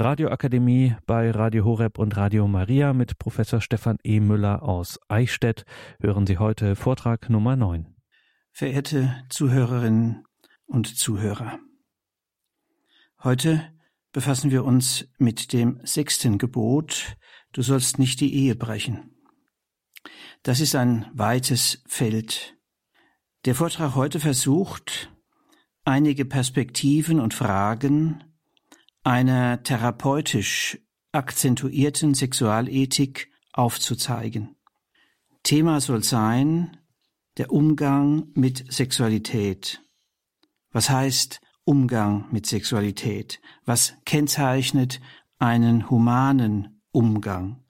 Radioakademie bei Radio Horeb und Radio Maria mit Professor Stefan E. Müller aus Eichstätt hören Sie heute Vortrag Nummer 9. Verehrte Zuhörerinnen und Zuhörer, heute befassen wir uns mit dem sechsten Gebot, du sollst nicht die Ehe brechen. Das ist ein weites Feld. Der Vortrag heute versucht, einige Perspektiven und Fragen einer therapeutisch akzentuierten Sexualethik aufzuzeigen. Thema soll sein der Umgang mit Sexualität. Was heißt Umgang mit Sexualität? Was kennzeichnet einen humanen Umgang?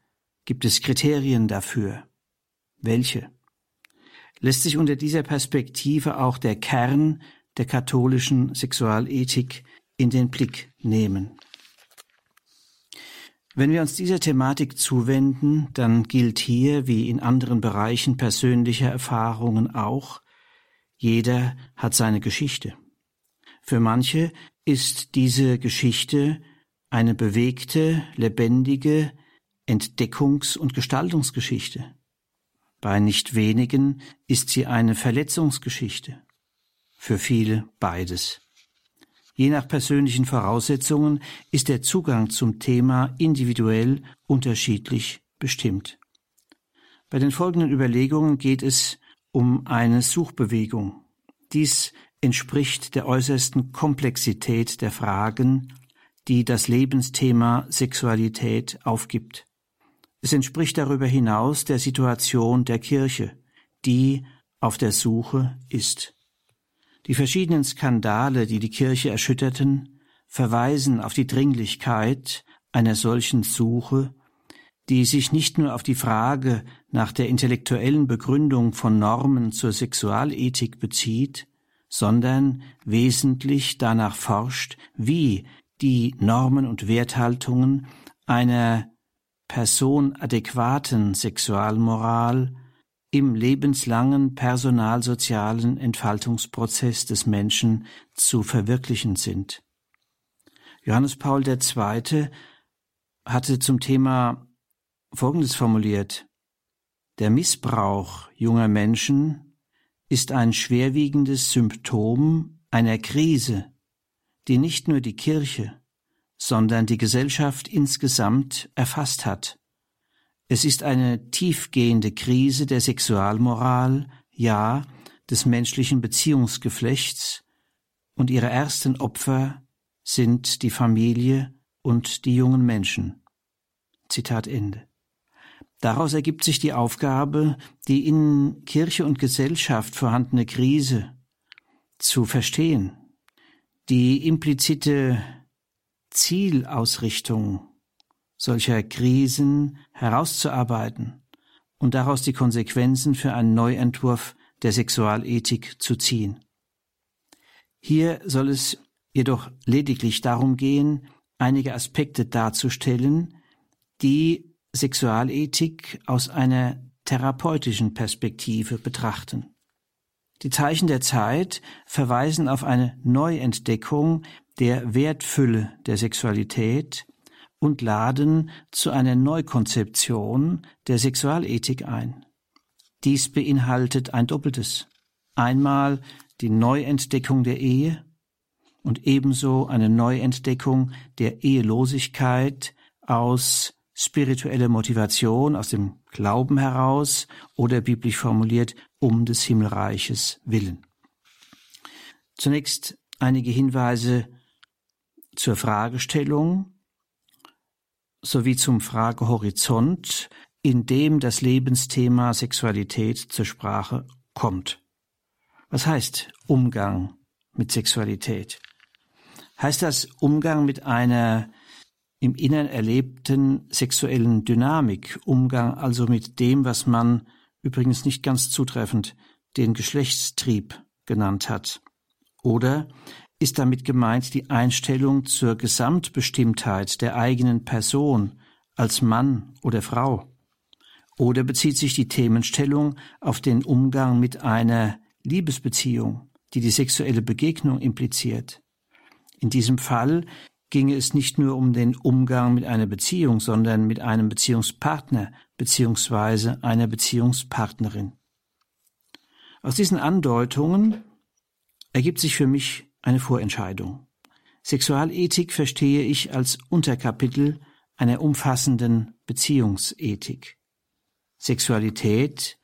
Gibt es Kriterien dafür? Welche? Lässt sich unter dieser Perspektive auch der Kern der katholischen Sexualethik in den Blick nehmen. Wenn wir uns dieser Thematik zuwenden, dann gilt hier wie in anderen Bereichen persönlicher Erfahrungen auch, jeder hat seine Geschichte. Für manche ist diese Geschichte eine bewegte, lebendige Entdeckungs- und Gestaltungsgeschichte. Bei nicht wenigen ist sie eine Verletzungsgeschichte. Für viele beides. Je nach persönlichen Voraussetzungen ist der Zugang zum Thema individuell unterschiedlich bestimmt. Bei den folgenden Überlegungen geht es um eine Suchbewegung. Dies entspricht der äußersten Komplexität der Fragen, die das Lebensthema Sexualität aufgibt. Es entspricht darüber hinaus der Situation der Kirche, die auf der Suche ist. Die verschiedenen Skandale, die die Kirche erschütterten, verweisen auf die Dringlichkeit einer solchen Suche, die sich nicht nur auf die Frage nach der intellektuellen Begründung von Normen zur Sexualethik bezieht, sondern wesentlich danach forscht, wie die Normen und Werthaltungen einer personadäquaten Sexualmoral im lebenslangen personalsozialen Entfaltungsprozess des Menschen zu verwirklichen sind. Johannes Paul II. hatte zum Thema Folgendes formuliert. Der Missbrauch junger Menschen ist ein schwerwiegendes Symptom einer Krise, die nicht nur die Kirche, sondern die Gesellschaft insgesamt erfasst hat es ist eine tiefgehende Krise der Sexualmoral, ja, des menschlichen Beziehungsgeflechts, und ihre ersten Opfer sind die Familie und die jungen Menschen. Zitat Ende. Daraus ergibt sich die Aufgabe, die in Kirche und Gesellschaft vorhandene Krise zu verstehen, die implizite Zielausrichtung solcher Krisen herauszuarbeiten und daraus die Konsequenzen für einen Neuentwurf der Sexualethik zu ziehen. Hier soll es jedoch lediglich darum gehen, einige Aspekte darzustellen, die Sexualethik aus einer therapeutischen Perspektive betrachten. Die Zeichen der Zeit verweisen auf eine Neuentdeckung der Wertfülle der Sexualität und laden zu einer Neukonzeption der Sexualethik ein. Dies beinhaltet ein Doppeltes. Einmal die Neuentdeckung der Ehe und ebenso eine Neuentdeckung der Ehelosigkeit aus spiritueller Motivation, aus dem Glauben heraus oder biblisch formuliert um des Himmelreiches willen. Zunächst einige Hinweise zur Fragestellung sowie zum Fragehorizont, in dem das Lebensthema Sexualität zur Sprache kommt. Was heißt Umgang mit Sexualität? Heißt das Umgang mit einer im Innern erlebten sexuellen Dynamik, Umgang also mit dem, was man übrigens nicht ganz zutreffend den Geschlechtstrieb genannt hat? Oder ist damit gemeint die Einstellung zur Gesamtbestimmtheit der eigenen Person als Mann oder Frau? Oder bezieht sich die Themenstellung auf den Umgang mit einer Liebesbeziehung, die die sexuelle Begegnung impliziert? In diesem Fall ginge es nicht nur um den Umgang mit einer Beziehung, sondern mit einem Beziehungspartner beziehungsweise einer Beziehungspartnerin. Aus diesen Andeutungen ergibt sich für mich eine Vorentscheidung. Sexualethik verstehe ich als Unterkapitel einer umfassenden Beziehungsethik. Sexualität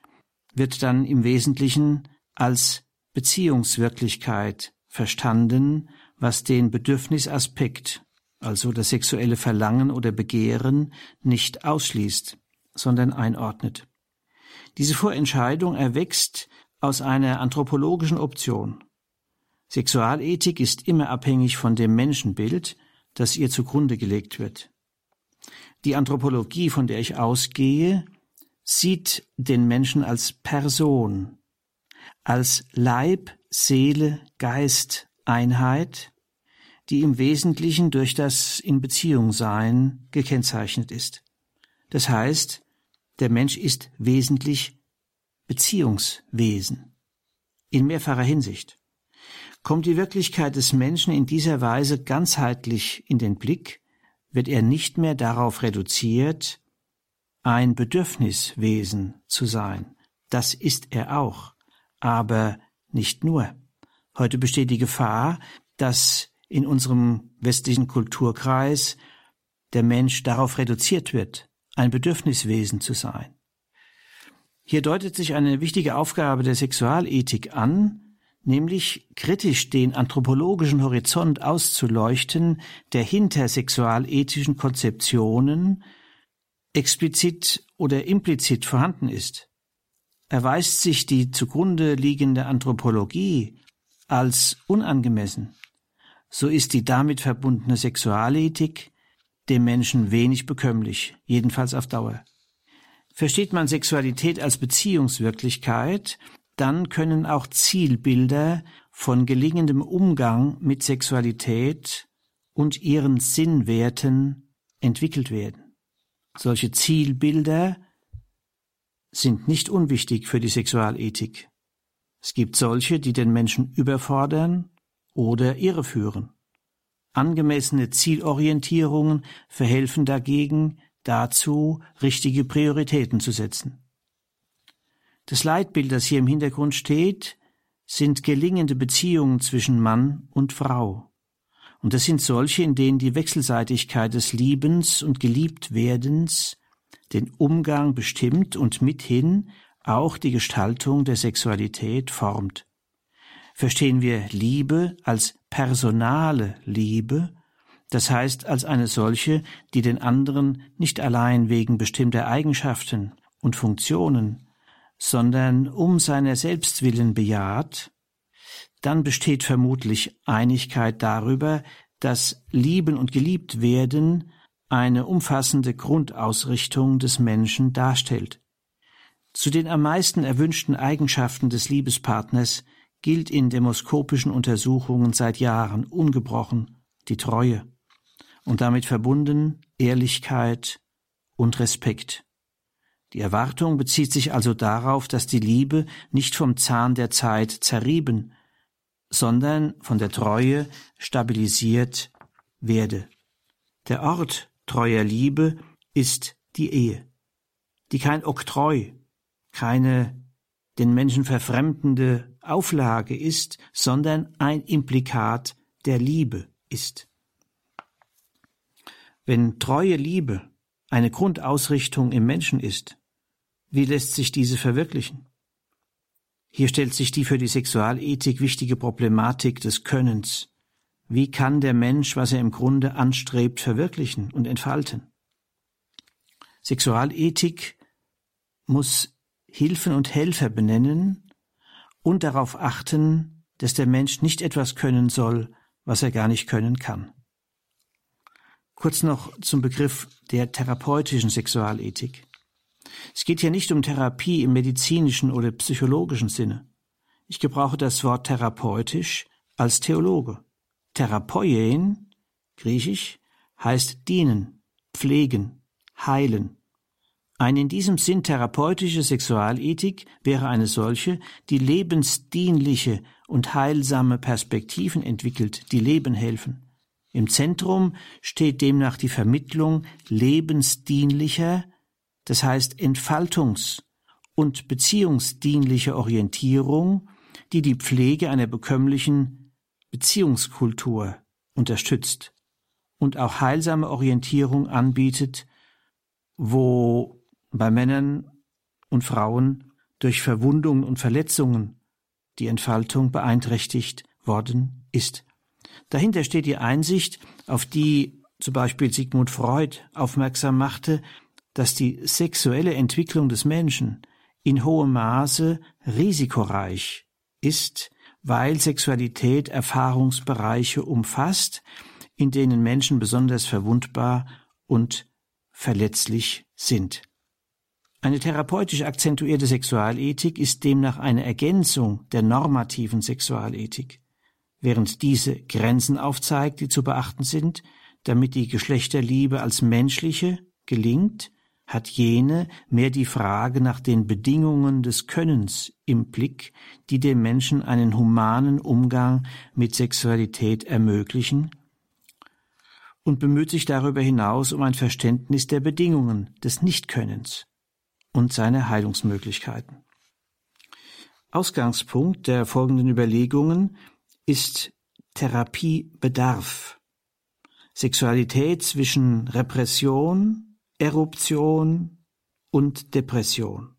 wird dann im Wesentlichen als Beziehungswirklichkeit verstanden, was den Bedürfnisaspekt, also das sexuelle Verlangen oder Begehren, nicht ausschließt, sondern einordnet. Diese Vorentscheidung erwächst aus einer anthropologischen Option. Sexualethik ist immer abhängig von dem Menschenbild, das ihr zugrunde gelegt wird. Die Anthropologie, von der ich ausgehe, sieht den Menschen als Person, als Leib, Seele, Geist, Einheit, die im Wesentlichen durch das in Beziehung sein gekennzeichnet ist. Das heißt, der Mensch ist wesentlich Beziehungswesen in mehrfacher Hinsicht. Kommt die Wirklichkeit des Menschen in dieser Weise ganzheitlich in den Blick, wird er nicht mehr darauf reduziert, ein Bedürfniswesen zu sein. Das ist er auch, aber nicht nur. Heute besteht die Gefahr, dass in unserem westlichen Kulturkreis der Mensch darauf reduziert wird, ein Bedürfniswesen zu sein. Hier deutet sich eine wichtige Aufgabe der Sexualethik an, nämlich kritisch den anthropologischen Horizont auszuleuchten, der hinter sexualethischen Konzeptionen explizit oder implizit vorhanden ist. Erweist sich die zugrunde liegende Anthropologie als unangemessen, so ist die damit verbundene Sexualethik dem Menschen wenig bekömmlich, jedenfalls auf Dauer. Versteht man Sexualität als Beziehungswirklichkeit, dann können auch Zielbilder von gelingendem Umgang mit Sexualität und ihren Sinnwerten entwickelt werden. Solche Zielbilder sind nicht unwichtig für die Sexualethik. Es gibt solche, die den Menschen überfordern oder irreführen. Angemessene Zielorientierungen verhelfen dagegen, dazu, richtige Prioritäten zu setzen. Das Leitbild, das hier im Hintergrund steht, sind gelingende Beziehungen zwischen Mann und Frau. Und das sind solche, in denen die Wechselseitigkeit des Liebens und Geliebtwerdens den Umgang bestimmt und mithin auch die Gestaltung der Sexualität formt. Verstehen wir Liebe als personale Liebe, das heißt als eine solche, die den anderen nicht allein wegen bestimmter Eigenschaften und Funktionen, sondern um seiner selbst willen bejaht, dann besteht vermutlich Einigkeit darüber, dass Lieben und geliebt werden eine umfassende Grundausrichtung des Menschen darstellt. Zu den am meisten erwünschten Eigenschaften des Liebespartners gilt in demoskopischen Untersuchungen seit Jahren ungebrochen die Treue und damit verbunden Ehrlichkeit und Respekt. Die Erwartung bezieht sich also darauf, dass die Liebe nicht vom Zahn der Zeit zerrieben, sondern von der Treue stabilisiert werde. Der Ort treuer Liebe ist die Ehe, die kein Oktroi, keine den Menschen verfremdende Auflage ist, sondern ein Implikat der Liebe ist. Wenn treue Liebe eine Grundausrichtung im Menschen ist, wie lässt sich diese verwirklichen? Hier stellt sich die für die Sexualethik wichtige Problematik des Könnens. Wie kann der Mensch, was er im Grunde anstrebt, verwirklichen und entfalten? Sexualethik muss Hilfen und Helfer benennen und darauf achten, dass der Mensch nicht etwas können soll, was er gar nicht können kann. Kurz noch zum Begriff der therapeutischen Sexualethik. Es geht hier nicht um Therapie im medizinischen oder psychologischen Sinne. Ich gebrauche das Wort therapeutisch als Theologe. Therapeuen, griechisch, heißt dienen, pflegen, heilen. Eine in diesem Sinn therapeutische Sexualethik wäre eine solche, die lebensdienliche und heilsame Perspektiven entwickelt, die Leben helfen Im Zentrum steht demnach die Vermittlung lebensdienlicher, das heißt Entfaltungs- und beziehungsdienlicher Orientierung, die die Pflege einer bekömmlichen Beziehungskultur unterstützt und auch heilsame Orientierung anbietet, wo bei Männern und Frauen durch Verwundungen und Verletzungen die Entfaltung beeinträchtigt worden ist. Dahinter steht die Einsicht, auf die zum Beispiel Sigmund Freud aufmerksam machte, dass die sexuelle Entwicklung des Menschen in hohem Maße risikoreich ist, weil Sexualität Erfahrungsbereiche umfasst, in denen Menschen besonders verwundbar und verletzlich sind. Eine therapeutisch akzentuierte Sexualethik ist demnach eine Ergänzung der normativen Sexualethik, während diese Grenzen aufzeigt, die zu beachten sind, damit die Geschlechterliebe als menschliche gelingt, hat jene mehr die Frage nach den Bedingungen des Könnens im Blick, die dem Menschen einen humanen Umgang mit Sexualität ermöglichen und bemüht sich darüber hinaus um ein Verständnis der Bedingungen des Nichtkönnens und seine Heilungsmöglichkeiten. Ausgangspunkt der folgenden Überlegungen ist Therapiebedarf. Sexualität zwischen Repression, Eruption und Depression.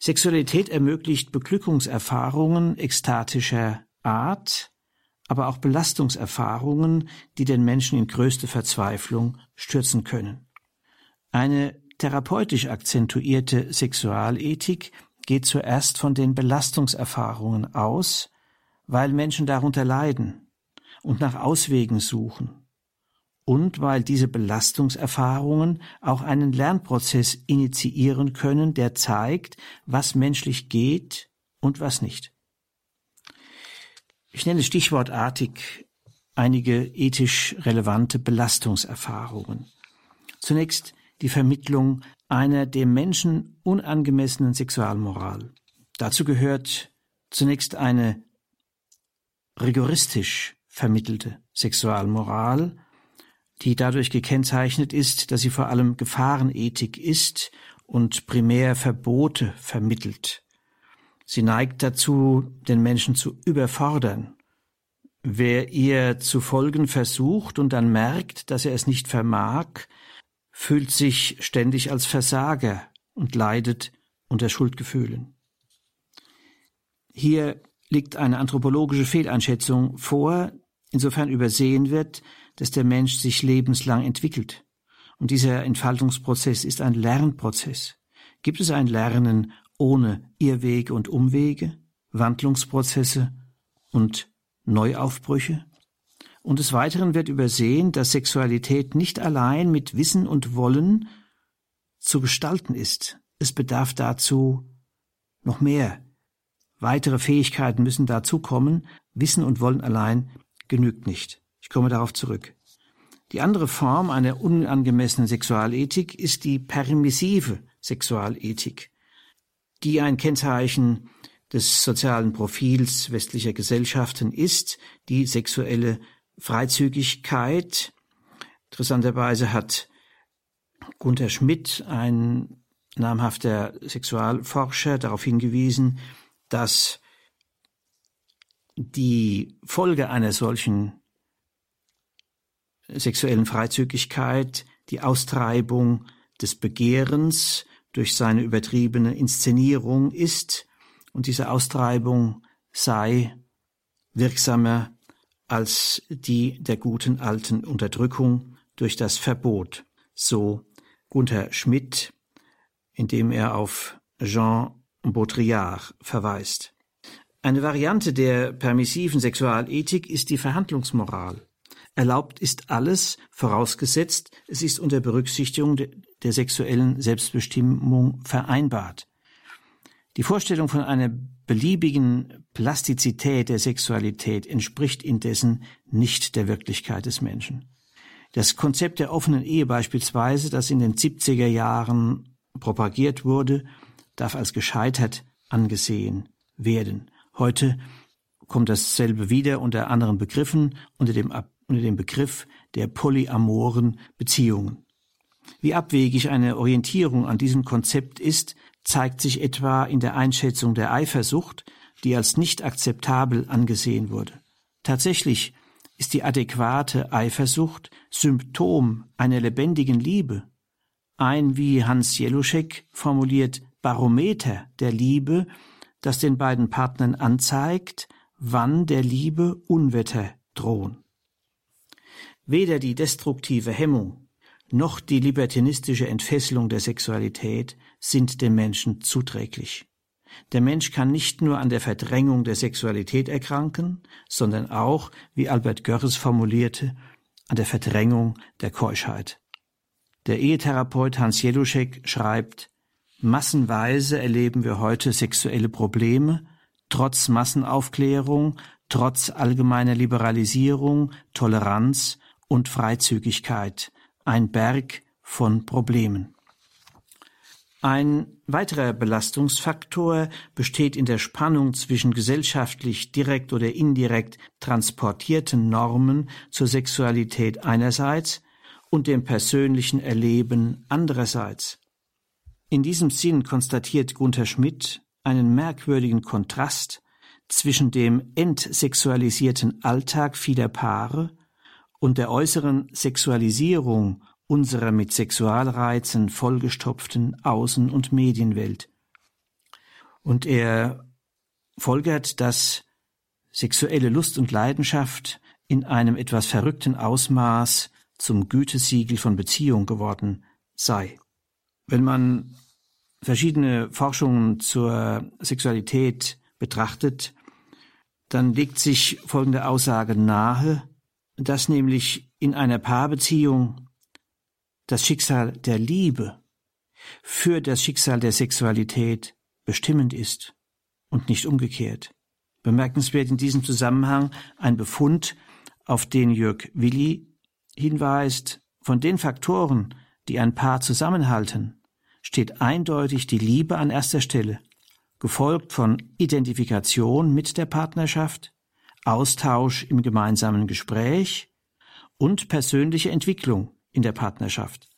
Sexualität ermöglicht Beglückungserfahrungen ekstatischer Art, aber auch Belastungserfahrungen, die den Menschen in größte Verzweiflung stürzen können. Eine therapeutisch akzentuierte Sexualethik geht zuerst von den Belastungserfahrungen aus, weil Menschen darunter leiden und nach Auswegen suchen und weil diese Belastungserfahrungen auch einen Lernprozess initiieren können, der zeigt, was menschlich geht und was nicht. Ich nenne stichwortartig einige ethisch relevante Belastungserfahrungen. Zunächst die Vermittlung einer dem Menschen unangemessenen Sexualmoral. Dazu gehört zunächst eine rigoristisch vermittelte Sexualmoral, die dadurch gekennzeichnet ist, dass sie vor allem Gefahrenethik ist und primär Verbote vermittelt. Sie neigt dazu, den Menschen zu überfordern. Wer ihr zu folgen versucht und dann merkt, dass er es nicht vermag, fühlt sich ständig als Versager und leidet unter Schuldgefühlen. Hier liegt eine anthropologische Fehleinschätzung vor, insofern übersehen wird, dass der Mensch sich lebenslang entwickelt. Und dieser Entfaltungsprozess ist ein Lernprozess. Gibt es ein Lernen ohne Irrwege und Umwege, Wandlungsprozesse und Neuaufbrüche? Und des Weiteren wird übersehen, dass Sexualität nicht allein mit Wissen und Wollen zu gestalten ist. Es bedarf dazu noch mehr. Weitere Fähigkeiten müssen dazu kommen. Wissen und Wollen allein genügt nicht. Ich komme darauf zurück. Die andere Form einer unangemessenen Sexualethik ist die permissive Sexualethik, die ein Kennzeichen des sozialen Profils westlicher Gesellschaften ist, die sexuelle Freizügigkeit. Interessanterweise hat Gunther Schmidt, ein namhafter Sexualforscher, darauf hingewiesen, dass die Folge einer solchen sexuellen Freizügigkeit die Austreibung des Begehrens durch seine übertriebene Inszenierung ist und diese Austreibung sei wirksamer als die der guten alten Unterdrückung durch das Verbot, so Gunther Schmidt, indem er auf Jean Baudrillard verweist. Eine Variante der permissiven Sexualethik ist die Verhandlungsmoral. Erlaubt ist alles, vorausgesetzt, es ist unter Berücksichtigung der sexuellen Selbstbestimmung vereinbart. Die Vorstellung von einer beliebigen Plastizität der Sexualität entspricht indessen nicht der Wirklichkeit des Menschen. Das Konzept der offenen Ehe beispielsweise, das in den 70er Jahren propagiert wurde, darf als gescheitert angesehen werden. Heute kommt dasselbe wieder unter anderen Begriffen unter dem, unter dem Begriff der polyamoren Beziehungen. Wie abwegig eine Orientierung an diesem Konzept ist, zeigt sich etwa in der Einschätzung der Eifersucht, die als nicht akzeptabel angesehen wurde. Tatsächlich ist die adäquate Eifersucht Symptom einer lebendigen Liebe, ein, wie Hans Jeluschek formuliert, Barometer der Liebe, das den beiden Partnern anzeigt, wann der Liebe Unwetter drohen. Weder die destruktive Hemmung noch die libertinistische Entfesselung der Sexualität sind dem Menschen zuträglich. Der Mensch kann nicht nur an der Verdrängung der Sexualität erkranken, sondern auch, wie Albert Görres formulierte, an der Verdrängung der Keuschheit. Der Ehetherapeut Hans Jeluschek schreibt, Massenweise erleben wir heute sexuelle Probleme, trotz Massenaufklärung, trotz allgemeiner Liberalisierung, Toleranz und Freizügigkeit, ein Berg von Problemen. Ein weiterer Belastungsfaktor besteht in der Spannung zwischen gesellschaftlich direkt oder indirekt transportierten Normen zur Sexualität einerseits und dem persönlichen Erleben andererseits. In diesem Sinn konstatiert Gunther Schmidt einen merkwürdigen Kontrast zwischen dem entsexualisierten Alltag vieler Paare und der äußeren Sexualisierung unserer mit Sexualreizen vollgestopften Außen- und Medienwelt. Und er folgert, dass sexuelle Lust und Leidenschaft in einem etwas verrückten Ausmaß zum Gütesiegel von Beziehung geworden sei. Wenn man verschiedene Forschungen zur Sexualität betrachtet, dann legt sich folgende Aussage nahe, dass nämlich in einer Paarbeziehung das Schicksal der Liebe für das Schicksal der Sexualität bestimmend ist und nicht umgekehrt. Bemerkenswert in diesem Zusammenhang ein Befund, auf den Jörg Willi hinweist, von den Faktoren, die ein Paar zusammenhalten, steht eindeutig die Liebe an erster Stelle, gefolgt von Identifikation mit der Partnerschaft, Austausch im gemeinsamen Gespräch und persönliche Entwicklung in der Partnerschaft.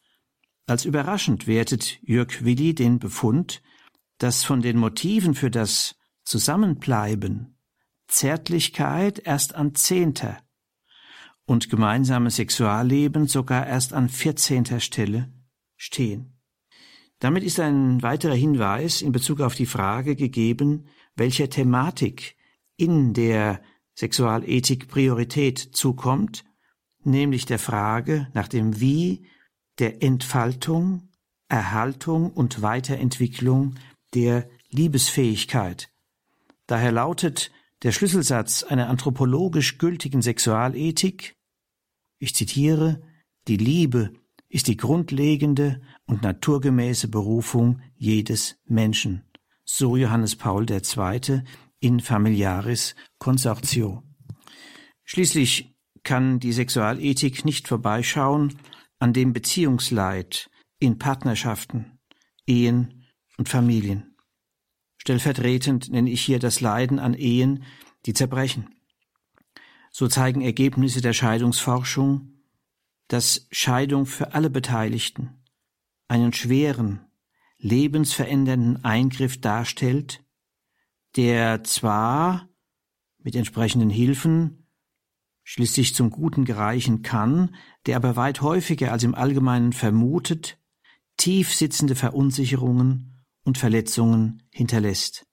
Als überraschend wertet Jörg Willi den Befund, dass von den Motiven für das Zusammenbleiben Zärtlichkeit erst an zehnter und gemeinsames Sexualleben sogar erst an vierzehnter Stelle stehen. Damit ist ein weiterer Hinweis in Bezug auf die Frage gegeben, welcher Thematik in der Sexualethik Priorität zukommt nämlich der Frage nach dem Wie der Entfaltung, Erhaltung und Weiterentwicklung der Liebesfähigkeit. Daher lautet der Schlüsselsatz einer anthropologisch gültigen Sexualethik, ich zitiere, die Liebe ist die grundlegende und naturgemäße Berufung jedes Menschen. So Johannes Paul II. In Familiaris Consortio. Schließlich kann die Sexualethik nicht vorbeischauen an dem Beziehungsleid in Partnerschaften, Ehen und Familien. Stellvertretend nenne ich hier das Leiden an Ehen, die zerbrechen. So zeigen Ergebnisse der Scheidungsforschung, dass Scheidung für alle Beteiligten einen schweren, lebensverändernden Eingriff darstellt, der zwar mit entsprechenden Hilfen schließlich zum Guten gereichen kann, der aber weit häufiger als im Allgemeinen vermutet, tief sitzende Verunsicherungen und Verletzungen hinterlässt.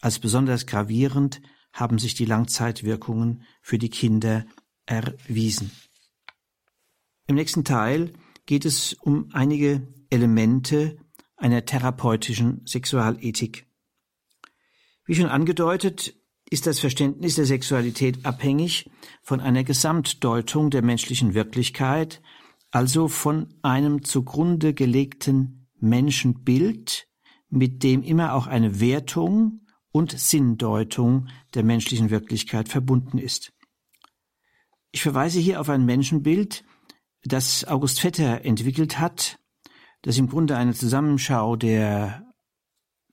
Als besonders gravierend haben sich die Langzeitwirkungen für die Kinder erwiesen. Im nächsten Teil geht es um einige Elemente einer therapeutischen Sexualethik. Wie schon angedeutet, ist das Verständnis der Sexualität abhängig von einer Gesamtdeutung der menschlichen Wirklichkeit, also von einem zugrunde gelegten Menschenbild, mit dem immer auch eine Wertung und Sinndeutung der menschlichen Wirklichkeit verbunden ist. Ich verweise hier auf ein Menschenbild, das August Vetter entwickelt hat, das im Grunde eine Zusammenschau der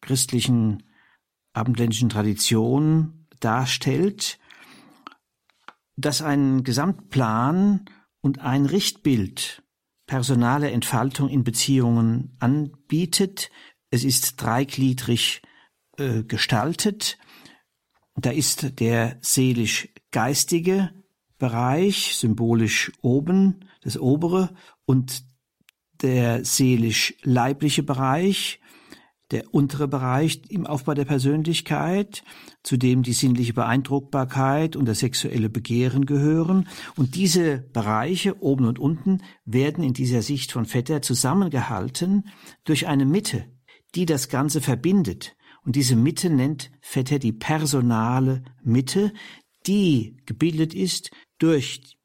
christlichen abendländischen Tradition darstellt das einen Gesamtplan und ein Richtbild personale Entfaltung in Beziehungen anbietet. Es ist dreigliedrig äh, gestaltet. Da ist der seelisch-geistige Bereich, symbolisch oben, das obere, und der seelisch-leibliche Bereich, der untere Bereich im Aufbau der Persönlichkeit, zu dem die sinnliche Beeindruckbarkeit und das sexuelle Begehren gehören. Und diese Bereiche oben und unten werden in dieser Sicht von Vetter zusammengehalten durch eine Mitte, die das Ganze verbindet. Und diese Mitte nennt Vetter die personale Mitte, die gebildet ist durch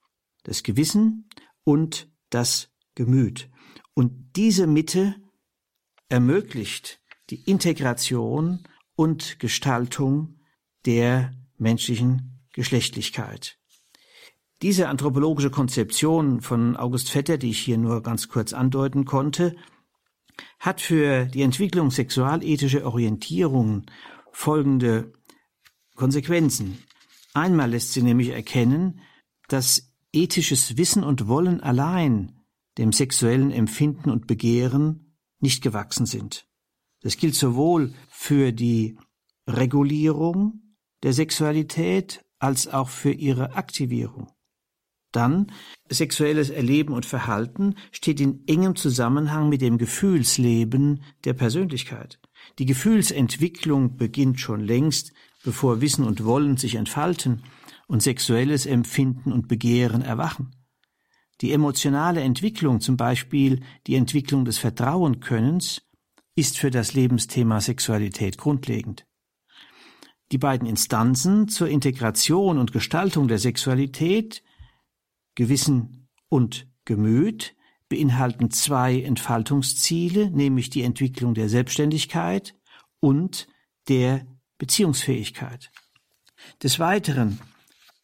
das Gewissen und das Gemüt. Und diese Mitte ermöglicht die Integration und Gestaltung der menschlichen Geschlechtlichkeit. Diese anthropologische Konzeption von August Vetter, die ich hier nur ganz kurz andeuten konnte, hat für die Entwicklung sexualethischer Orientierungen folgende Konsequenzen. Einmal lässt sie nämlich erkennen, dass ethisches Wissen und Wollen allein dem sexuellen Empfinden und Begehren nicht gewachsen sind. Das gilt sowohl für die Regulierung der Sexualität als auch für ihre Aktivierung. Dann, sexuelles Erleben und Verhalten steht in engem Zusammenhang mit dem Gefühlsleben der Persönlichkeit. Die Gefühlsentwicklung beginnt schon längst, bevor Wissen und Wollen sich entfalten und sexuelles Empfinden und Begehren erwachen. Die emotionale Entwicklung, zum Beispiel die Entwicklung des Vertrauenkönnens, ist für das Lebensthema Sexualität grundlegend. Die beiden Instanzen zur Integration und Gestaltung der Sexualität, Gewissen und Gemüt, beinhalten zwei Entfaltungsziele, nämlich die Entwicklung der Selbstständigkeit und der Beziehungsfähigkeit. Des Weiteren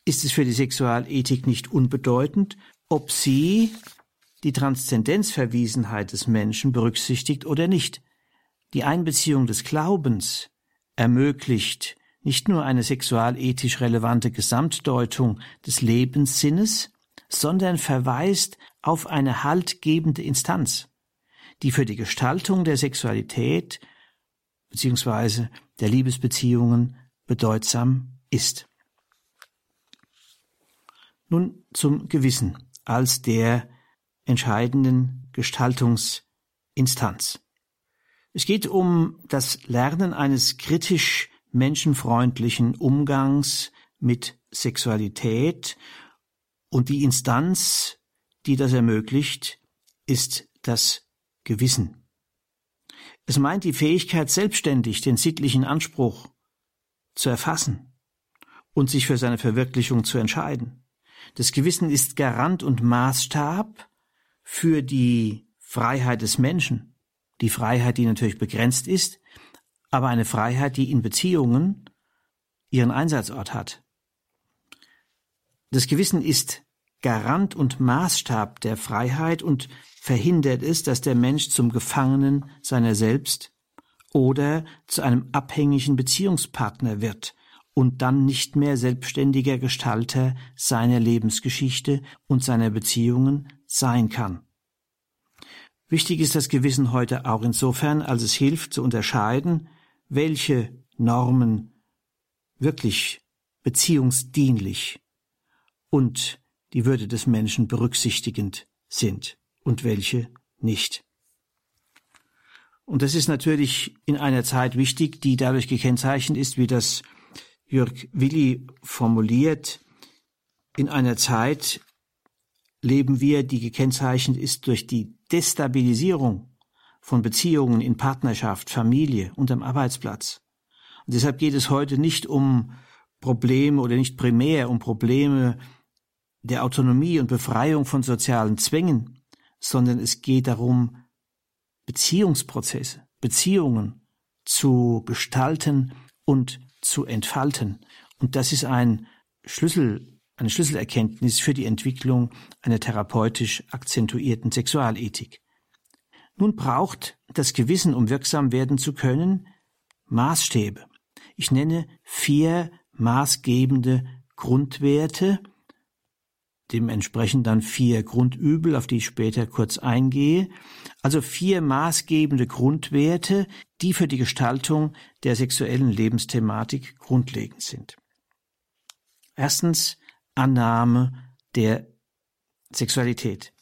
ist es für die Sexualethik nicht unbedeutend, ob sie die Transzendenzverwiesenheit des Menschen berücksichtigt oder nicht. Die Einbeziehung des Glaubens ermöglicht nicht nur eine sexualethisch relevante Gesamtdeutung des Lebenssinnes, sondern verweist auf eine haltgebende Instanz, die für die Gestaltung der Sexualität bzw. der Liebesbeziehungen bedeutsam ist. Nun zum Gewissen als der entscheidenden Gestaltungsinstanz. Es geht um das Lernen eines kritisch menschenfreundlichen Umgangs mit Sexualität und die Instanz, die das ermöglicht, ist das Gewissen. Es meint die Fähigkeit, selbstständig den sittlichen Anspruch zu erfassen und sich für seine Verwirklichung zu entscheiden. Das Gewissen ist Garant und Maßstab für die Freiheit des Menschen die Freiheit, die natürlich begrenzt ist, aber eine Freiheit, die in Beziehungen ihren Einsatzort hat. Das Gewissen ist Garant und Maßstab der Freiheit und verhindert es, dass der Mensch zum Gefangenen seiner selbst oder zu einem abhängigen Beziehungspartner wird und dann nicht mehr selbstständiger Gestalter seiner Lebensgeschichte und seiner Beziehungen sein kann. Wichtig ist das Gewissen heute auch insofern, als es hilft zu unterscheiden, welche Normen wirklich beziehungsdienlich und die Würde des Menschen berücksichtigend sind und welche nicht. Und das ist natürlich in einer Zeit wichtig, die dadurch gekennzeichnet ist, wie das Jörg Willi formuliert, in einer Zeit leben wir, die gekennzeichnet ist durch die Destabilisierung von Beziehungen in Partnerschaft, Familie und am Arbeitsplatz. Und deshalb geht es heute nicht um Probleme oder nicht primär um Probleme der Autonomie und Befreiung von sozialen Zwängen, sondern es geht darum, Beziehungsprozesse, Beziehungen zu gestalten und zu entfalten. Und das ist ein Schlüssel eine Schlüsselerkenntnis für die Entwicklung einer therapeutisch akzentuierten Sexualethik. Nun braucht das Gewissen, um wirksam werden zu können, Maßstäbe. Ich nenne vier maßgebende Grundwerte dementsprechend dann vier Grundübel, auf die ich später kurz eingehe. Also vier maßgebende Grundwerte, die für die Gestaltung der sexuellen Lebensthematik grundlegend sind. Erstens Annahme der Sexualität.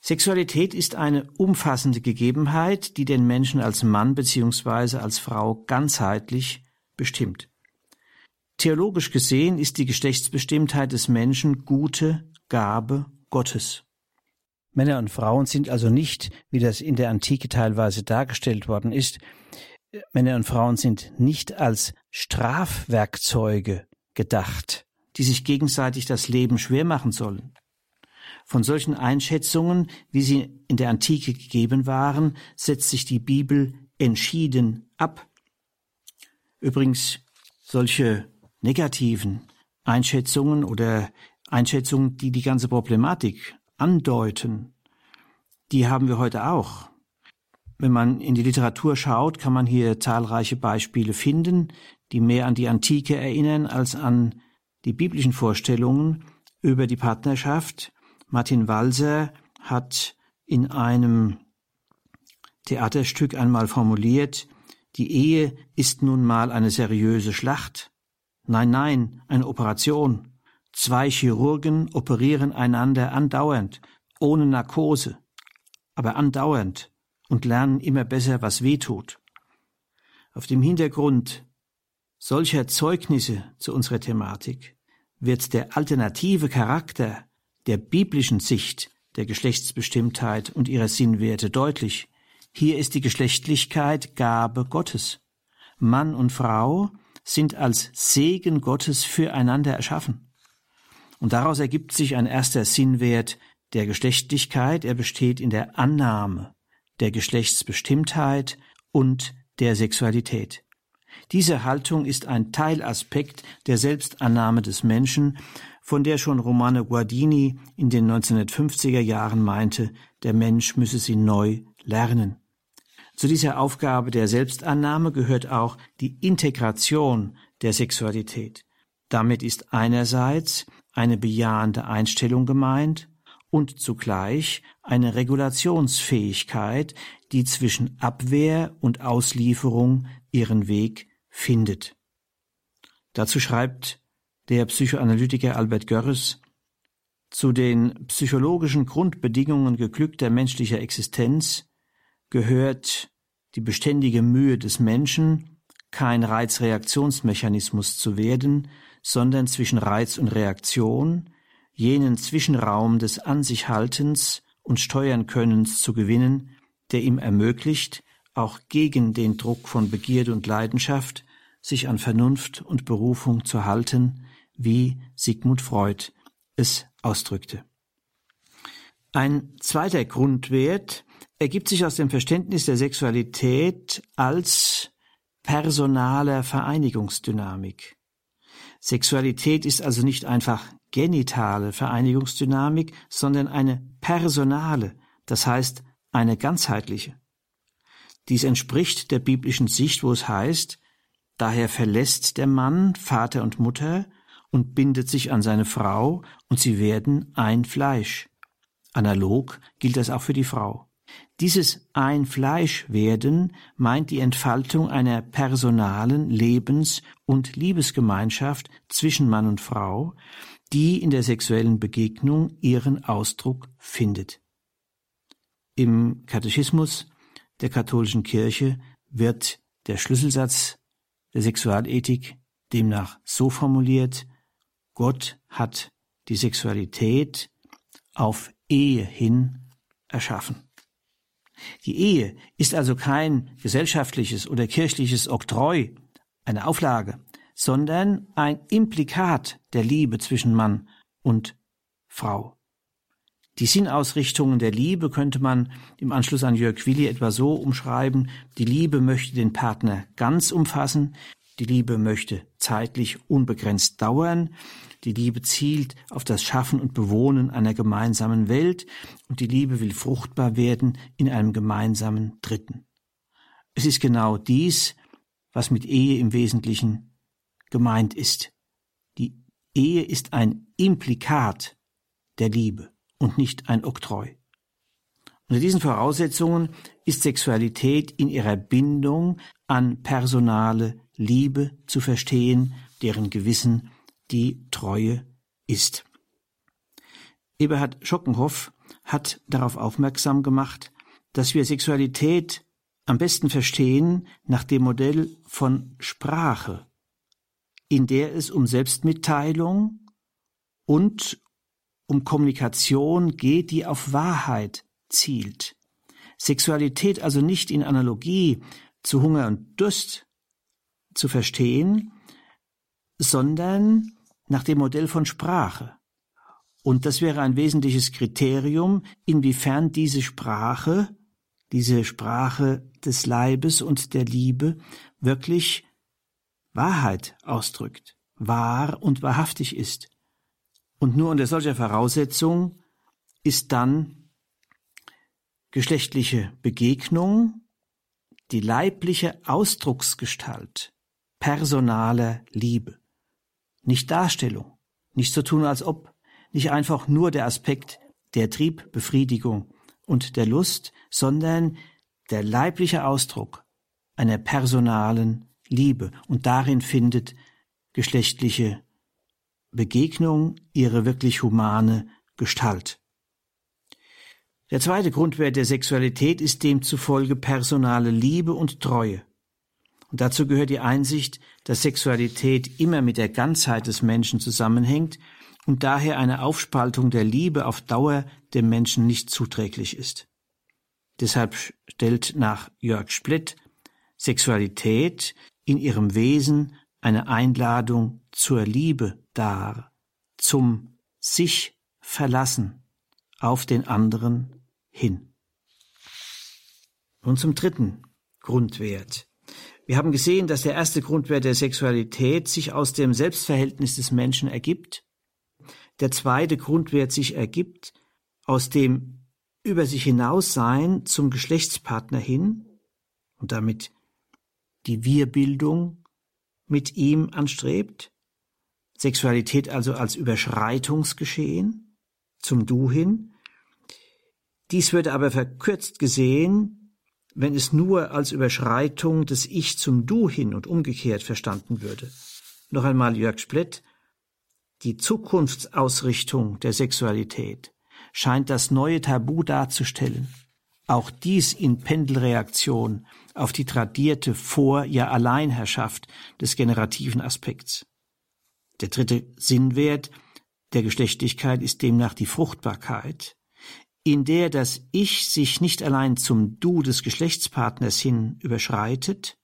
Sexualität ist eine umfassende Gegebenheit, die den Menschen als Mann bzw. als Frau ganzheitlich bestimmt. Theologisch gesehen ist die Geschlechtsbestimmtheit des Menschen gute Gabe Gottes. Männer und Frauen sind also nicht, wie das in der Antike teilweise dargestellt worden ist, Männer und Frauen sind nicht als Strafwerkzeuge gedacht, die sich gegenseitig das Leben schwer machen sollen. Von solchen Einschätzungen, wie sie in der Antike gegeben waren, setzt sich die Bibel entschieden ab. Übrigens, solche negativen Einschätzungen oder Einschätzungen, die die ganze Problematik andeuten, die haben wir heute auch. Wenn man in die Literatur schaut, kann man hier zahlreiche Beispiele finden, die mehr an die Antike erinnern als an die biblischen Vorstellungen über die Partnerschaft. Martin Walser hat in einem Theaterstück einmal formuliert, die Ehe ist nun mal eine seriöse Schlacht. Nein, nein, eine Operation. Zwei Chirurgen operieren einander andauernd, ohne Narkose, aber andauernd und lernen immer besser, was weh tut. Auf dem Hintergrund solcher Zeugnisse zu unserer Thematik wird der alternative Charakter der biblischen Sicht der Geschlechtsbestimmtheit und ihrer Sinnwerte deutlich. Hier ist die Geschlechtlichkeit Gabe Gottes. Mann und Frau sind als Segen Gottes füreinander erschaffen. Und daraus ergibt sich ein erster Sinnwert der Geschlechtlichkeit. Er besteht in der Annahme der Geschlechtsbestimmtheit und der Sexualität. Diese Haltung ist ein Teilaspekt der Selbstannahme des Menschen, von der schon Romano Guardini in den 1950er Jahren meinte, der Mensch müsse sie neu lernen. Zu dieser Aufgabe der Selbstannahme gehört auch die Integration der Sexualität. Damit ist einerseits eine bejahende Einstellung gemeint und zugleich eine Regulationsfähigkeit, die zwischen Abwehr und Auslieferung ihren Weg findet. Dazu schreibt der Psychoanalytiker Albert Görres zu den psychologischen Grundbedingungen geglückter menschlicher Existenz gehört die beständige Mühe des Menschen, kein Reizreaktionsmechanismus zu werden, sondern zwischen Reiz und Reaktion, jenen Zwischenraum des An sich Haltens und Steuern Könnens zu gewinnen, der ihm ermöglicht, auch gegen den Druck von Begierde und Leidenschaft, sich an Vernunft und Berufung zu halten, wie Sigmund Freud es ausdrückte. Ein zweiter Grundwert ergibt sich aus dem Verständnis der Sexualität als personaler Vereinigungsdynamik. Sexualität ist also nicht einfach genitale Vereinigungsdynamik, sondern eine personale, das heißt eine ganzheitliche. Dies entspricht der biblischen Sicht, wo es heißt, daher verlässt der Mann Vater und Mutter und bindet sich an seine Frau und sie werden ein Fleisch. Analog gilt das auch für die Frau. Dieses ein Fleisch werden meint die Entfaltung einer personalen Lebens- und Liebesgemeinschaft zwischen Mann und Frau, die in der sexuellen Begegnung ihren Ausdruck findet. Im Katechismus der katholischen Kirche wird der Schlüsselsatz der Sexualethik demnach so formuliert, Gott hat die Sexualität auf Ehe hin erschaffen. Die Ehe ist also kein gesellschaftliches oder kirchliches Oktroi, eine Auflage, sondern ein Implikat der Liebe zwischen Mann und Frau. Die Sinnausrichtungen der Liebe könnte man im Anschluss an Jörg Willi etwa so umschreiben, die Liebe möchte den Partner ganz umfassen, die Liebe möchte zeitlich unbegrenzt dauern, die Liebe zielt auf das Schaffen und Bewohnen einer gemeinsamen Welt. Und die Liebe will fruchtbar werden in einem gemeinsamen Dritten. Es ist genau dies, was mit Ehe im Wesentlichen gemeint ist. Die Ehe ist ein Implikat der Liebe und nicht ein Oktroi. Unter diesen Voraussetzungen ist Sexualität in ihrer Bindung an personale Liebe zu verstehen, deren Gewissen die Treue ist. Eberhard Schockenhoff hat darauf aufmerksam gemacht, dass wir Sexualität am besten verstehen nach dem Modell von Sprache, in der es um Selbstmitteilung und um Kommunikation geht, die auf Wahrheit zielt. Sexualität also nicht in Analogie zu Hunger und Durst zu verstehen, sondern nach dem Modell von Sprache. Und das wäre ein wesentliches Kriterium, inwiefern diese Sprache, diese Sprache des Leibes und der Liebe wirklich Wahrheit ausdrückt, wahr und wahrhaftig ist. Und nur unter solcher Voraussetzung ist dann geschlechtliche Begegnung die leibliche Ausdrucksgestalt personaler Liebe. Nicht Darstellung, nicht so tun als ob, nicht einfach nur der Aspekt der Triebbefriedigung und der Lust, sondern der leibliche Ausdruck einer personalen Liebe. Und darin findet geschlechtliche Begegnung ihre wirklich humane Gestalt. Der zweite Grundwert der Sexualität ist demzufolge personale Liebe und Treue. Und dazu gehört die Einsicht, dass Sexualität immer mit der Ganzheit des Menschen zusammenhängt und daher eine Aufspaltung der Liebe auf Dauer dem Menschen nicht zuträglich ist. Deshalb stellt nach Jörg Splitt Sexualität in ihrem Wesen eine Einladung zur Liebe dar, zum sich verlassen auf den anderen hin. Und zum dritten Grundwert. Wir haben gesehen, dass der erste Grundwert der Sexualität sich aus dem Selbstverhältnis des Menschen ergibt der zweite Grundwert sich ergibt aus dem über sich hinaussein zum Geschlechtspartner hin und damit die Wir-Bildung mit ihm anstrebt, Sexualität also als Überschreitungsgeschehen zum Du hin. Dies wird aber verkürzt gesehen, wenn es nur als Überschreitung des Ich zum Du hin und umgekehrt verstanden würde. Noch einmal Jörg Splett, die Zukunftsausrichtung der Sexualität scheint das neue Tabu darzustellen. Auch dies in Pendelreaktion auf die tradierte Vor-, ja Alleinherrschaft des generativen Aspekts. Der dritte Sinnwert der Geschlechtlichkeit ist demnach die Fruchtbarkeit, in der das Ich sich nicht allein zum Du des Geschlechtspartners hin überschreitet,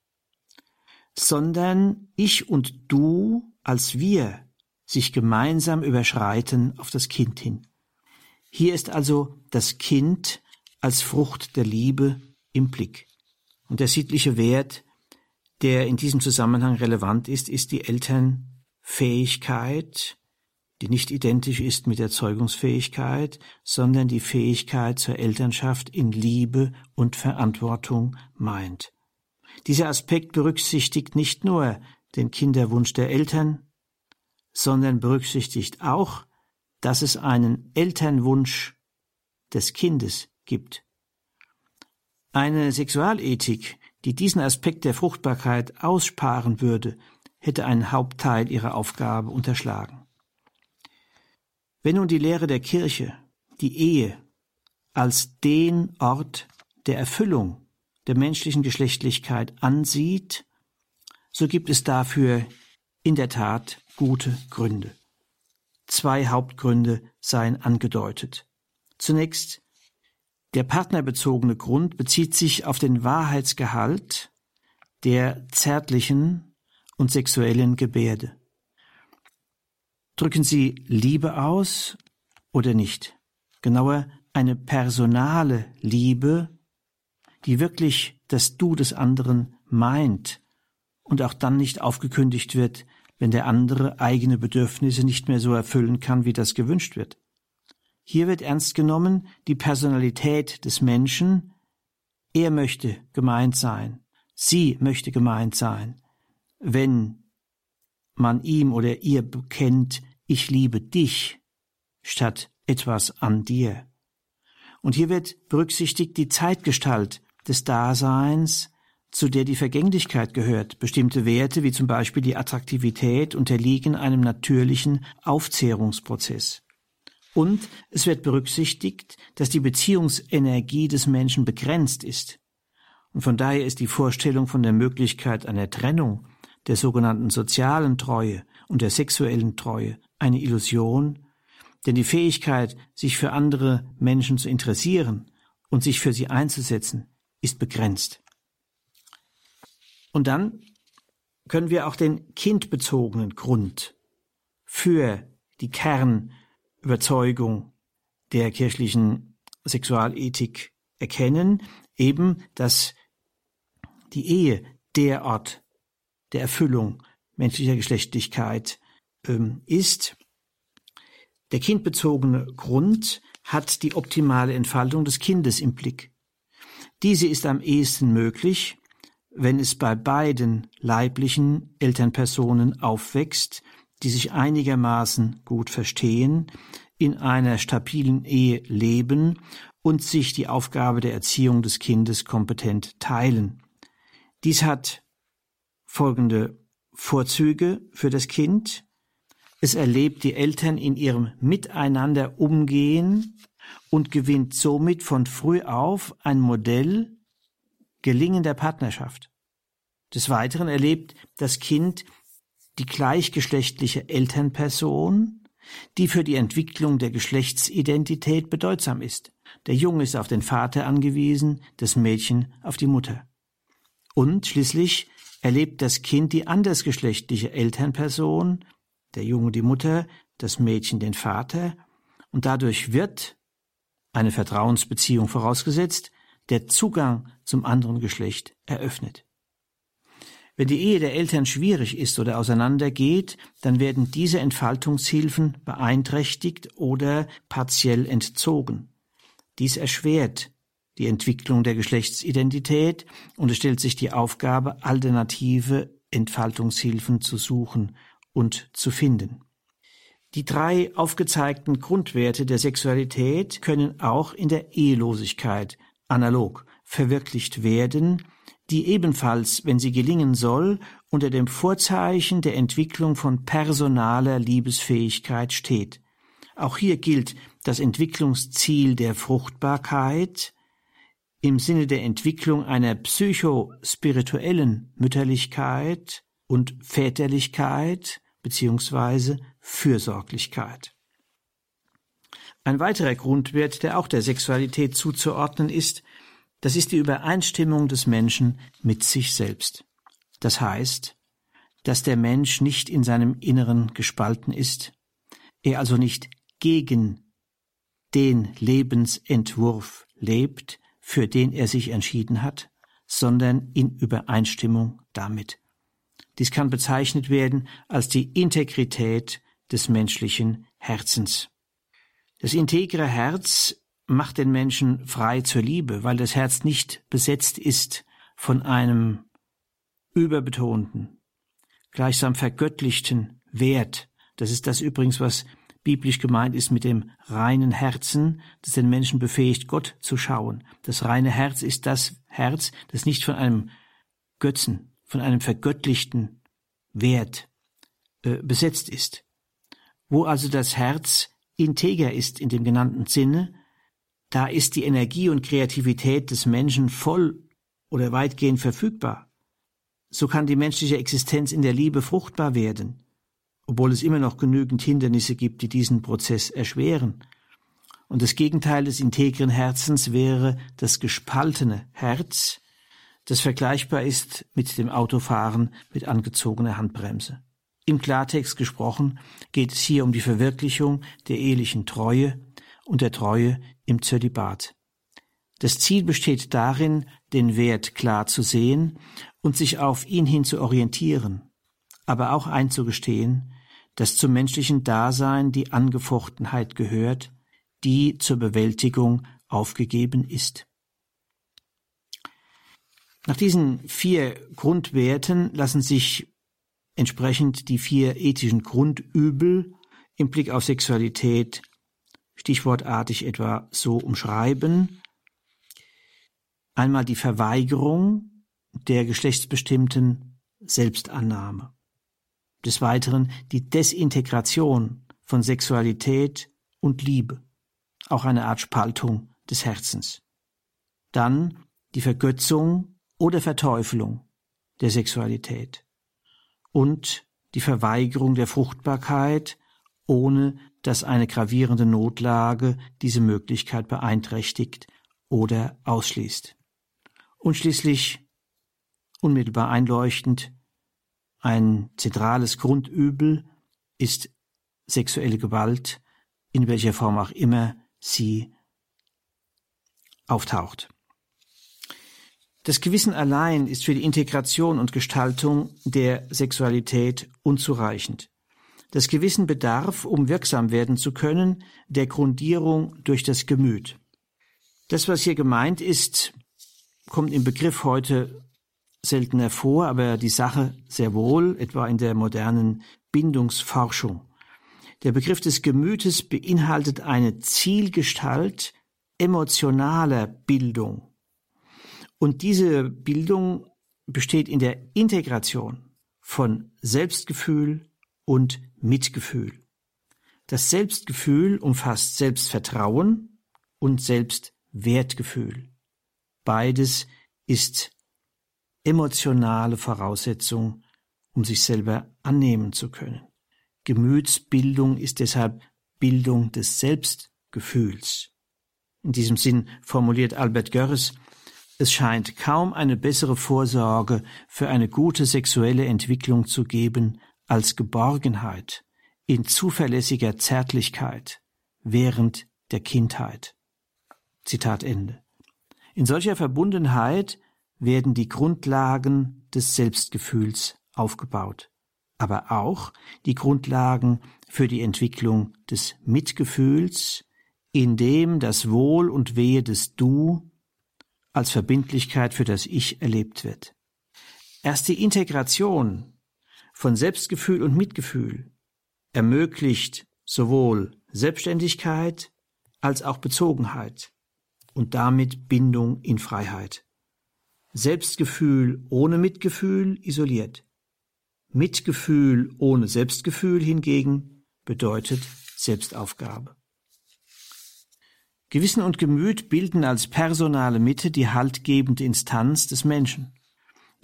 sondern Ich und Du als wir sich gemeinsam überschreiten auf das Kind hin. Hier ist also das Kind als Frucht der Liebe im Blick. Und der sittliche Wert, der in diesem Zusammenhang relevant ist, ist die Elternfähigkeit, die nicht identisch ist mit der Zeugungsfähigkeit, sondern die Fähigkeit zur Elternschaft in Liebe und Verantwortung meint. Dieser Aspekt berücksichtigt nicht nur den Kinderwunsch der Eltern, sondern berücksichtigt auch, dass es einen Elternwunsch des Kindes gibt. Eine Sexualethik, die diesen Aspekt der Fruchtbarkeit aussparen würde, hätte einen Hauptteil ihrer Aufgabe unterschlagen. Wenn nun die Lehre der Kirche die Ehe als den Ort der Erfüllung der menschlichen Geschlechtlichkeit ansieht, so gibt es dafür in der Tat gute Gründe. Zwei Hauptgründe seien angedeutet. Zunächst der partnerbezogene Grund bezieht sich auf den Wahrheitsgehalt der zärtlichen und sexuellen Gebärde. Drücken Sie Liebe aus oder nicht? Genauer eine personale Liebe, die wirklich das Du des anderen meint und auch dann nicht aufgekündigt wird, wenn der andere eigene Bedürfnisse nicht mehr so erfüllen kann, wie das gewünscht wird. Hier wird ernst genommen die Personalität des Menschen. Er möchte gemeint sein. Sie möchte gemeint sein. Wenn man ihm oder ihr bekennt, ich liebe dich, statt etwas an dir. Und hier wird berücksichtigt die Zeitgestalt des Daseins, zu der die Vergänglichkeit gehört. Bestimmte Werte, wie zum Beispiel die Attraktivität, unterliegen einem natürlichen Aufzehrungsprozess. Und es wird berücksichtigt, dass die Beziehungsenergie des Menschen begrenzt ist. Und von daher ist die Vorstellung von der Möglichkeit einer Trennung, der sogenannten sozialen Treue und der sexuellen Treue eine Illusion, denn die Fähigkeit, sich für andere Menschen zu interessieren und sich für sie einzusetzen, ist begrenzt. Und dann können wir auch den kindbezogenen Grund für die Kernüberzeugung der kirchlichen Sexualethik erkennen, eben, dass die Ehe der Ort der Erfüllung menschlicher Geschlechtlichkeit ähm, ist. Der kindbezogene Grund hat die optimale Entfaltung des Kindes im Blick. Diese ist am ehesten möglich, wenn es bei beiden leiblichen Elternpersonen aufwächst, die sich einigermaßen gut verstehen, in einer stabilen Ehe leben und sich die Aufgabe der Erziehung des Kindes kompetent teilen. Dies hat folgende Vorzüge für das Kind. Es erlebt die Eltern in ihrem Miteinander umgehen und gewinnt somit von früh auf ein Modell gelingender Partnerschaft. Des Weiteren erlebt das Kind die gleichgeschlechtliche Elternperson, die für die Entwicklung der Geschlechtsidentität bedeutsam ist. Der Junge ist auf den Vater angewiesen, das Mädchen auf die Mutter. Und schließlich erlebt das Kind die andersgeschlechtliche Elternperson, der Junge die Mutter, das Mädchen den Vater, und dadurch wird, eine Vertrauensbeziehung vorausgesetzt, der Zugang zum anderen Geschlecht eröffnet. Wenn die Ehe der Eltern schwierig ist oder auseinandergeht, dann werden diese Entfaltungshilfen beeinträchtigt oder partiell entzogen. Dies erschwert die Entwicklung der Geschlechtsidentität und es stellt sich die Aufgabe, alternative Entfaltungshilfen zu suchen und zu finden. Die drei aufgezeigten Grundwerte der Sexualität können auch in der Ehelosigkeit analog verwirklicht werden, die ebenfalls, wenn sie gelingen soll, unter dem Vorzeichen der Entwicklung von personaler Liebesfähigkeit steht. Auch hier gilt das Entwicklungsziel der Fruchtbarkeit im Sinne der Entwicklung einer psychospirituellen Mütterlichkeit und Väterlichkeit beziehungsweise Fürsorglichkeit. Ein weiterer Grundwert, der auch der Sexualität zuzuordnen ist, das ist die Übereinstimmung des Menschen mit sich selbst. Das heißt, dass der Mensch nicht in seinem Inneren gespalten ist, er also nicht gegen den Lebensentwurf lebt, für den er sich entschieden hat, sondern in Übereinstimmung damit. Dies kann bezeichnet werden als die Integrität des menschlichen Herzens. Das integre Herz macht den Menschen frei zur Liebe, weil das Herz nicht besetzt ist von einem überbetonten, gleichsam vergöttlichten Wert. Das ist das übrigens, was biblisch gemeint ist mit dem reinen Herzen, das den Menschen befähigt, Gott zu schauen. Das reine Herz ist das Herz, das nicht von einem Götzen, von einem vergöttlichten Wert äh, besetzt ist. Wo also das Herz integer ist in dem genannten Sinne, da ist die Energie und Kreativität des Menschen voll oder weitgehend verfügbar. So kann die menschliche Existenz in der Liebe fruchtbar werden, obwohl es immer noch genügend Hindernisse gibt, die diesen Prozess erschweren. Und das Gegenteil des integren Herzens wäre das gespaltene Herz, das vergleichbar ist mit dem Autofahren mit angezogener Handbremse. Im Klartext gesprochen geht es hier um die Verwirklichung der ehelichen Treue und der Treue im Zölibat. Das Ziel besteht darin, den Wert klar zu sehen und sich auf ihn hin zu orientieren, aber auch einzugestehen, dass zum menschlichen Dasein die Angefochtenheit gehört, die zur Bewältigung aufgegeben ist. Nach diesen vier Grundwerten lassen sich entsprechend die vier ethischen Grundübel im Blick auf Sexualität stichwortartig etwa so umschreiben. Einmal die Verweigerung der geschlechtsbestimmten Selbstannahme. Des Weiteren die Desintegration von Sexualität und Liebe, auch eine Art Spaltung des Herzens. Dann die Vergötzung oder Verteufelung der Sexualität und die Verweigerung der Fruchtbarkeit, ohne dass eine gravierende Notlage diese Möglichkeit beeinträchtigt oder ausschließt. Und schließlich, unmittelbar einleuchtend, ein zentrales Grundübel ist sexuelle Gewalt, in welcher Form auch immer sie auftaucht. Das Gewissen allein ist für die Integration und Gestaltung der Sexualität unzureichend. Das Gewissen bedarf, um wirksam werden zu können, der Grundierung durch das Gemüt. Das, was hier gemeint ist, kommt im Begriff heute selten hervor, aber die Sache sehr wohl, etwa in der modernen Bindungsforschung. Der Begriff des Gemütes beinhaltet eine Zielgestalt emotionaler Bildung. Und diese Bildung besteht in der Integration von Selbstgefühl und Mitgefühl. Das Selbstgefühl umfasst Selbstvertrauen und Selbstwertgefühl. Beides ist emotionale Voraussetzung, um sich selber annehmen zu können. Gemütsbildung ist deshalb Bildung des Selbstgefühls. In diesem Sinn formuliert Albert Görres, es scheint kaum eine bessere Vorsorge für eine gute sexuelle Entwicklung zu geben als Geborgenheit in zuverlässiger Zärtlichkeit während der Kindheit. Zitat Ende. In solcher Verbundenheit werden die Grundlagen des Selbstgefühls aufgebaut, aber auch die Grundlagen für die Entwicklung des Mitgefühls, in dem das Wohl und Wehe des Du als Verbindlichkeit für das Ich erlebt wird. Erst die Integration von Selbstgefühl und Mitgefühl ermöglicht sowohl Selbstständigkeit als auch Bezogenheit und damit Bindung in Freiheit. Selbstgefühl ohne Mitgefühl isoliert. Mitgefühl ohne Selbstgefühl hingegen bedeutet Selbstaufgabe. Gewissen und Gemüt bilden als personale Mitte die haltgebende Instanz des Menschen.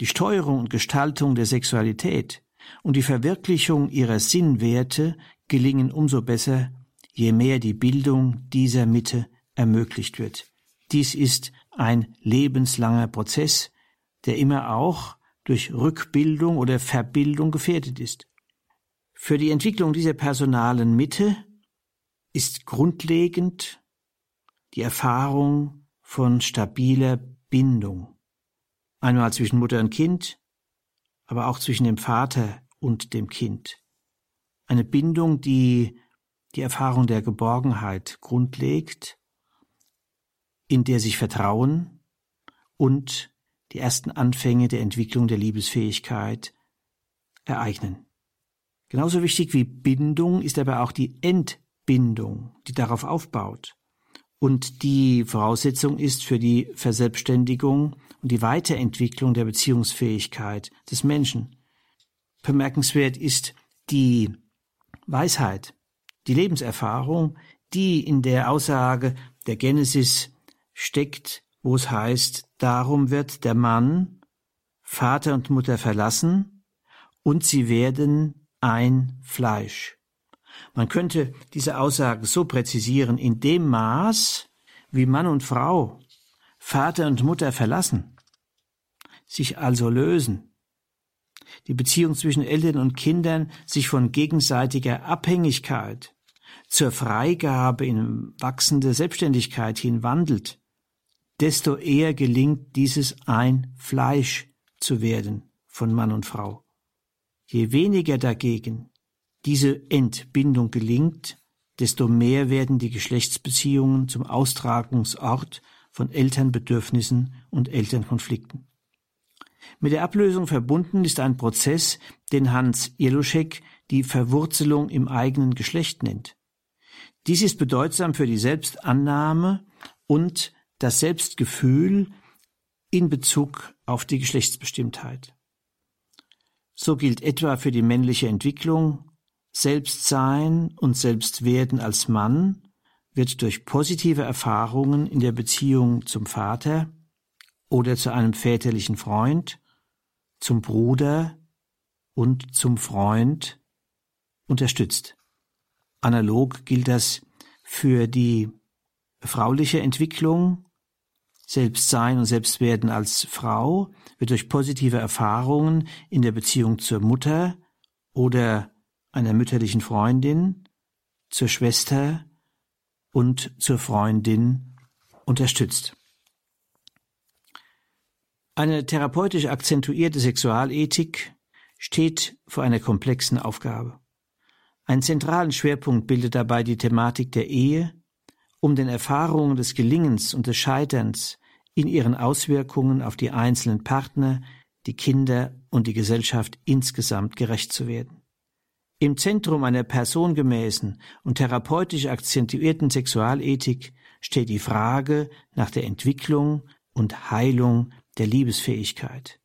Die Steuerung und Gestaltung der Sexualität und die Verwirklichung ihrer Sinnwerte gelingen umso besser, je mehr die Bildung dieser Mitte ermöglicht wird. Dies ist ein lebenslanger Prozess, der immer auch durch Rückbildung oder Verbildung gefährdet ist. Für die Entwicklung dieser personalen Mitte ist grundlegend die Erfahrung von stabiler Bindung. Einmal zwischen Mutter und Kind, aber auch zwischen dem Vater und dem Kind. Eine Bindung, die die Erfahrung der Geborgenheit grundlegt, in der sich Vertrauen und die ersten Anfänge der Entwicklung der Liebesfähigkeit ereignen. Genauso wichtig wie Bindung ist aber auch die Entbindung, die darauf aufbaut und die Voraussetzung ist für die Verselbstständigung und die Weiterentwicklung der Beziehungsfähigkeit des Menschen. Bemerkenswert ist die Weisheit, die Lebenserfahrung, die in der Aussage der Genesis steckt, wo es heißt, darum wird der Mann Vater und Mutter verlassen und sie werden ein Fleisch. Man könnte diese Aussage so präzisieren, in dem Maß, wie Mann und Frau Vater und Mutter verlassen, sich also lösen, die Beziehung zwischen Eltern und Kindern sich von gegenseitiger Abhängigkeit zur Freigabe in wachsende Selbstständigkeit hin wandelt, desto eher gelingt dieses ein Fleisch zu werden von Mann und Frau. Je weniger dagegen diese Entbindung gelingt, desto mehr werden die Geschlechtsbeziehungen zum Austragungsort von Elternbedürfnissen und Elternkonflikten. Mit der Ablösung verbunden ist ein Prozess, den Hans Jeluschek die Verwurzelung im eigenen Geschlecht nennt. Dies ist bedeutsam für die Selbstannahme und das Selbstgefühl in Bezug auf die Geschlechtsbestimmtheit. So gilt etwa für die männliche Entwicklung, Selbstsein und Selbstwerden als Mann wird durch positive Erfahrungen in der Beziehung zum Vater oder zu einem väterlichen Freund, zum Bruder und zum Freund unterstützt. Analog gilt das für die frauliche Entwicklung, Selbstsein und Selbstwerden als Frau wird durch positive Erfahrungen in der Beziehung zur Mutter oder einer mütterlichen Freundin, zur Schwester und zur Freundin unterstützt. Eine therapeutisch akzentuierte Sexualethik steht vor einer komplexen Aufgabe. Einen zentralen Schwerpunkt bildet dabei die Thematik der Ehe, um den Erfahrungen des Gelingens und des Scheiterns in ihren Auswirkungen auf die einzelnen Partner, die Kinder und die Gesellschaft insgesamt gerecht zu werden. Im Zentrum einer personengemäßen und therapeutisch akzentuierten Sexualethik steht die Frage nach der Entwicklung und Heilung der Liebesfähigkeit.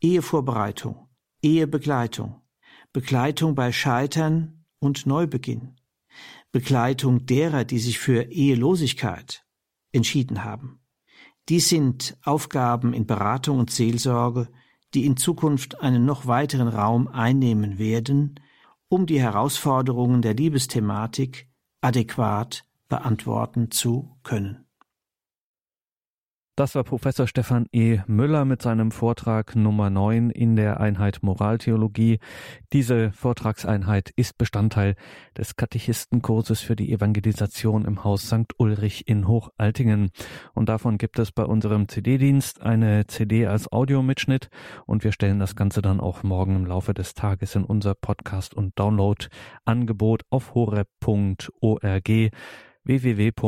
Ehevorbereitung, Ehebegleitung, Begleitung bei Scheitern und Neubeginn, Begleitung derer, die sich für Ehelosigkeit entschieden haben. Dies sind Aufgaben in Beratung und Seelsorge, die in Zukunft einen noch weiteren Raum einnehmen werden, um die Herausforderungen der Liebesthematik adäquat beantworten zu können. Das war Professor Stefan E. Müller mit seinem Vortrag Nummer 9 in der Einheit Moraltheologie. Diese Vortragseinheit ist Bestandteil des Katechistenkurses für die Evangelisation im Haus St. Ulrich in Hochaltingen. Und davon gibt es bei unserem CD-Dienst eine CD als Audiomitschnitt und wir stellen das Ganze dann auch morgen im Laufe des Tages in unser Podcast- und Download-Angebot auf horeb.org www.horeb.org.